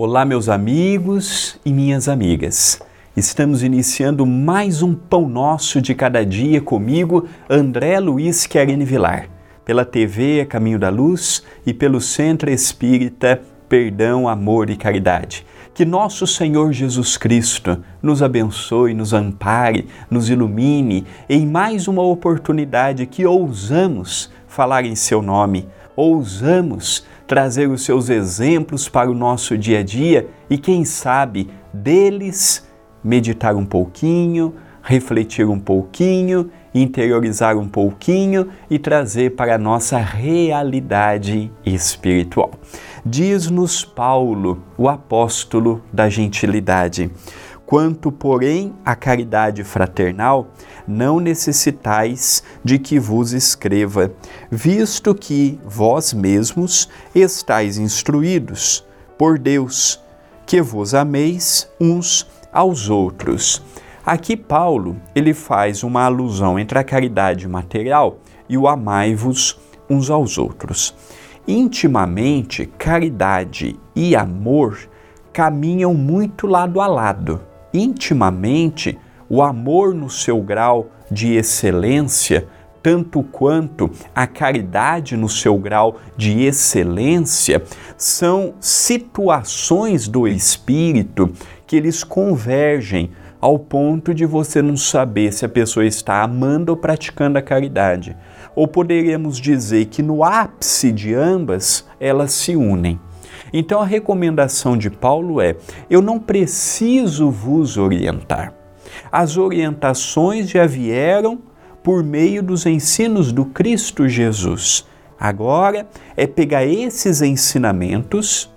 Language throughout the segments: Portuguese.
Olá, meus amigos e minhas amigas. Estamos iniciando mais um Pão Nosso de Cada Dia comigo, André Luiz Querine Vilar, pela TV Caminho da Luz e pelo Centro Espírita Perdão, Amor e Caridade. Que nosso Senhor Jesus Cristo nos abençoe, nos ampare, nos ilumine em mais uma oportunidade que ousamos falar em Seu nome, ousamos trazer os seus exemplos para o nosso dia a dia e, quem sabe, deles meditar um pouquinho, refletir um pouquinho, interiorizar um pouquinho e trazer para a nossa realidade espiritual. Diz-nos Paulo, o apóstolo da gentilidade. Quanto, porém, à caridade fraternal, não necessitais de que vos escreva, visto que vós mesmos estáis instruídos por Deus, que vos ameis uns aos outros. Aqui Paulo, ele faz uma alusão entre a caridade material e o amai-vos uns aos outros. Intimamente, caridade e amor caminham muito lado a lado intimamente o amor no seu grau de excelência, tanto quanto a caridade no seu grau de excelência, são situações do espírito que eles convergem ao ponto de você não saber se a pessoa está amando ou praticando a caridade. Ou poderíamos dizer que no ápice de ambas elas se unem. Então a recomendação de Paulo é: eu não preciso vos orientar. As orientações já vieram por meio dos ensinos do Cristo Jesus. Agora é pegar esses ensinamentos,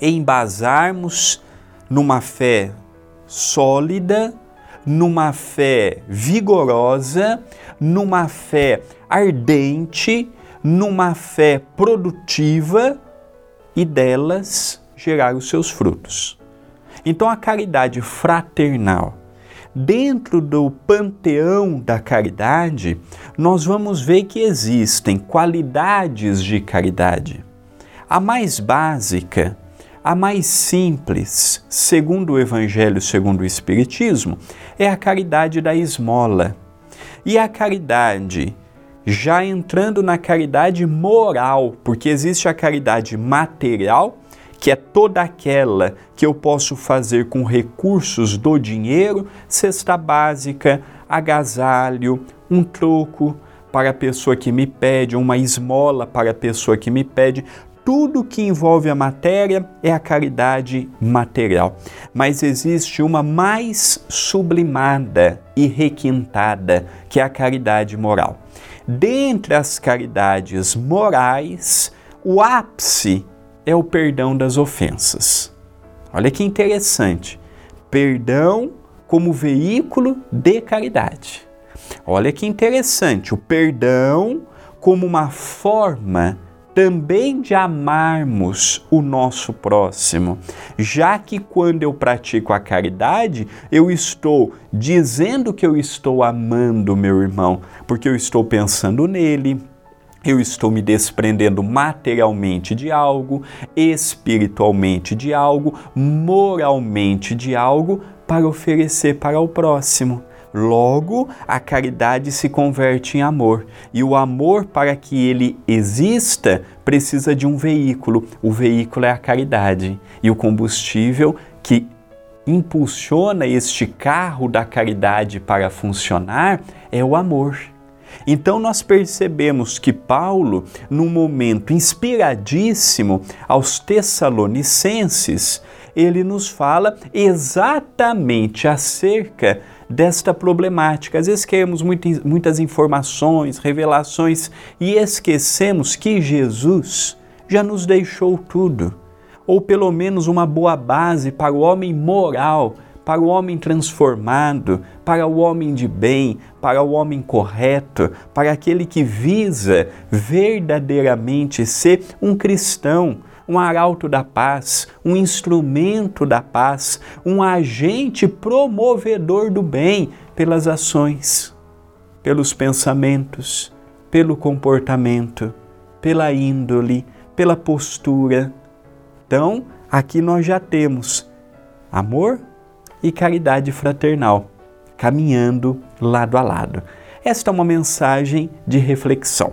embasarmos numa fé sólida, numa fé vigorosa, numa fé ardente, numa fé produtiva e delas gerar os seus frutos. Então, a caridade fraternal, dentro do panteão da caridade, nós vamos ver que existem qualidades de caridade. A mais básica, a mais simples, segundo o Evangelho, segundo o Espiritismo, é a caridade da esmola. E a caridade já entrando na caridade moral, porque existe a caridade material, que é toda aquela que eu posso fazer com recursos do dinheiro, cesta básica, agasalho, um troco para a pessoa que me pede, uma esmola para a pessoa que me pede. Tudo que envolve a matéria é a caridade material. Mas existe uma mais sublimada e requintada, que é a caridade moral. Dentre as caridades morais, o ápice é o perdão das ofensas. Olha que interessante. Perdão como veículo de caridade. Olha que interessante. O perdão como uma forma também de amarmos o nosso próximo, já que quando eu pratico a caridade, eu estou dizendo que eu estou amando meu irmão, porque eu estou pensando nele, eu estou me desprendendo materialmente de algo, espiritualmente de algo, moralmente de algo para oferecer para o próximo. Logo, a caridade se converte em amor. E o amor, para que ele exista, precisa de um veículo. O veículo é a caridade. E o combustível que impulsiona este carro da caridade para funcionar é o amor. Então nós percebemos que Paulo, num momento inspiradíssimo aos Tessalonicenses, ele nos fala exatamente acerca desta problemática. Às vezes queremos muitas informações, revelações e esquecemos que Jesus já nos deixou tudo, ou pelo menos uma boa base para o homem moral, para o homem transformado, para o homem de bem, para o homem correto, para aquele que visa verdadeiramente ser um cristão, um arauto da paz, um instrumento da paz, um agente promovedor do bem pelas ações, pelos pensamentos, pelo comportamento, pela índole, pela postura, Então, aqui nós já temos amor e caridade fraternal caminhando lado a lado. Esta é uma mensagem de reflexão.